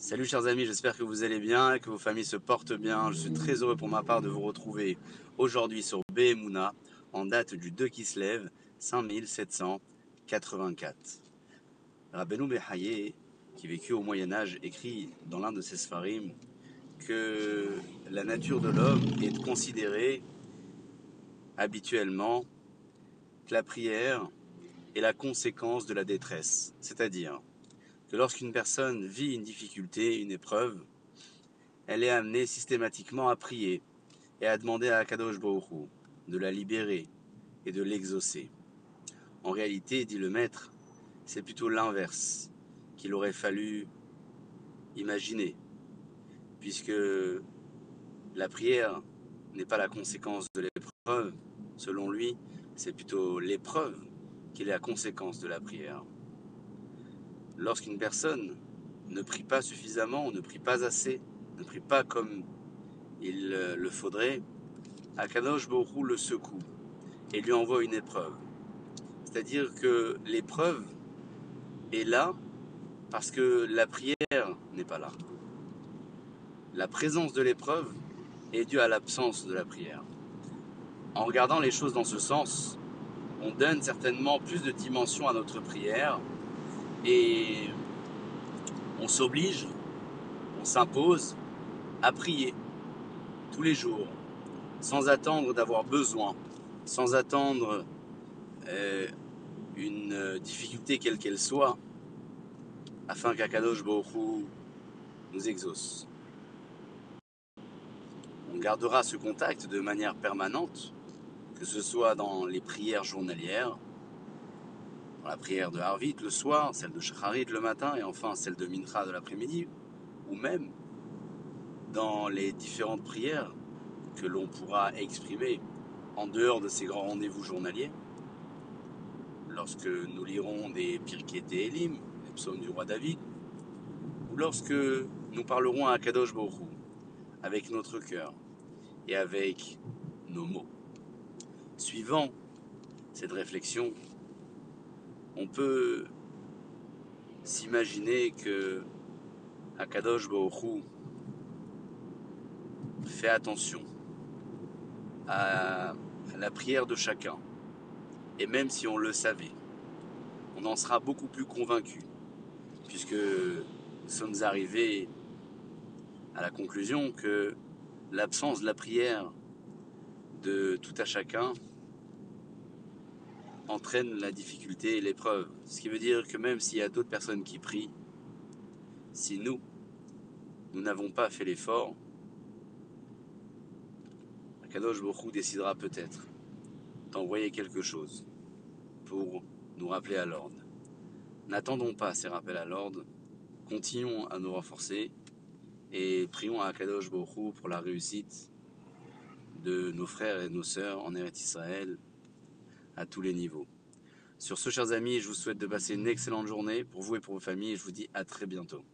Salut chers amis, j'espère que vous allez bien et que vos familles se portent bien. Je suis très heureux pour ma part de vous retrouver aujourd'hui sur Behemuna en date du 2 qui se lève 5784. Rabbeinu Behaye, qui vécut au Moyen Âge, écrit dans l'un de ses sfarim que la nature de l'homme est de considérer habituellement que la prière est la conséquence de la détresse, c'est-à-dire que lorsqu'une personne vit une difficulté, une épreuve, elle est amenée systématiquement à prier et à demander à Akadosh Baruch de la libérer et de l'exaucer. En réalité, dit le maître, c'est plutôt l'inverse qu'il aurait fallu imaginer, puisque la prière n'est pas la conséquence de l'épreuve, selon lui, c'est plutôt l'épreuve qui est la conséquence de la prière lorsqu'une personne ne prie pas suffisamment, ne prie pas assez, ne prie pas comme il le faudrait, Akadosh Borou le secoue et lui envoie une épreuve. C'est-à-dire que l'épreuve est là parce que la prière n'est pas là. La présence de l'épreuve est due à l'absence de la prière. En regardant les choses dans ce sens, on donne certainement plus de dimension à notre prière et on s'oblige, on s'impose à prier tous les jours, sans attendre d'avoir besoin, sans attendre euh, une difficulté quelle qu'elle soit, afin qu'Akadosh Baruch nous exauce. On gardera ce contact de manière permanente, que ce soit dans les prières journalières, la prière de Harvit le soir, celle de Shacharit le matin et enfin celle de Mincha de l'après-midi, ou même dans les différentes prières que l'on pourra exprimer en dehors de ces grands rendez-vous journaliers, lorsque nous lirons des Pirkei Elim, les psaumes du roi David, ou lorsque nous parlerons à Kadosh Baruch avec notre cœur et avec nos mots. Suivant cette réflexion, on peut s'imaginer que Akadosh Baruch fait attention à la prière de chacun. Et même si on le savait, on en sera beaucoup plus convaincu, puisque nous sommes arrivés à la conclusion que l'absence de la prière de tout à chacun entraîne la difficulté et l'épreuve. Ce qui veut dire que même s'il y a d'autres personnes qui prient, si nous, nous n'avons pas fait l'effort, Akadosh Bokhu décidera peut-être d'envoyer quelque chose pour nous rappeler à l'ordre. N'attendons pas ces rappels à l'ordre, continuons à nous renforcer et prions à Akadosh Bokhu pour la réussite de nos frères et nos sœurs en Eretz Israël à tous les niveaux. Sur ce, chers amis, je vous souhaite de passer une excellente journée pour vous et pour vos familles et je vous dis à très bientôt.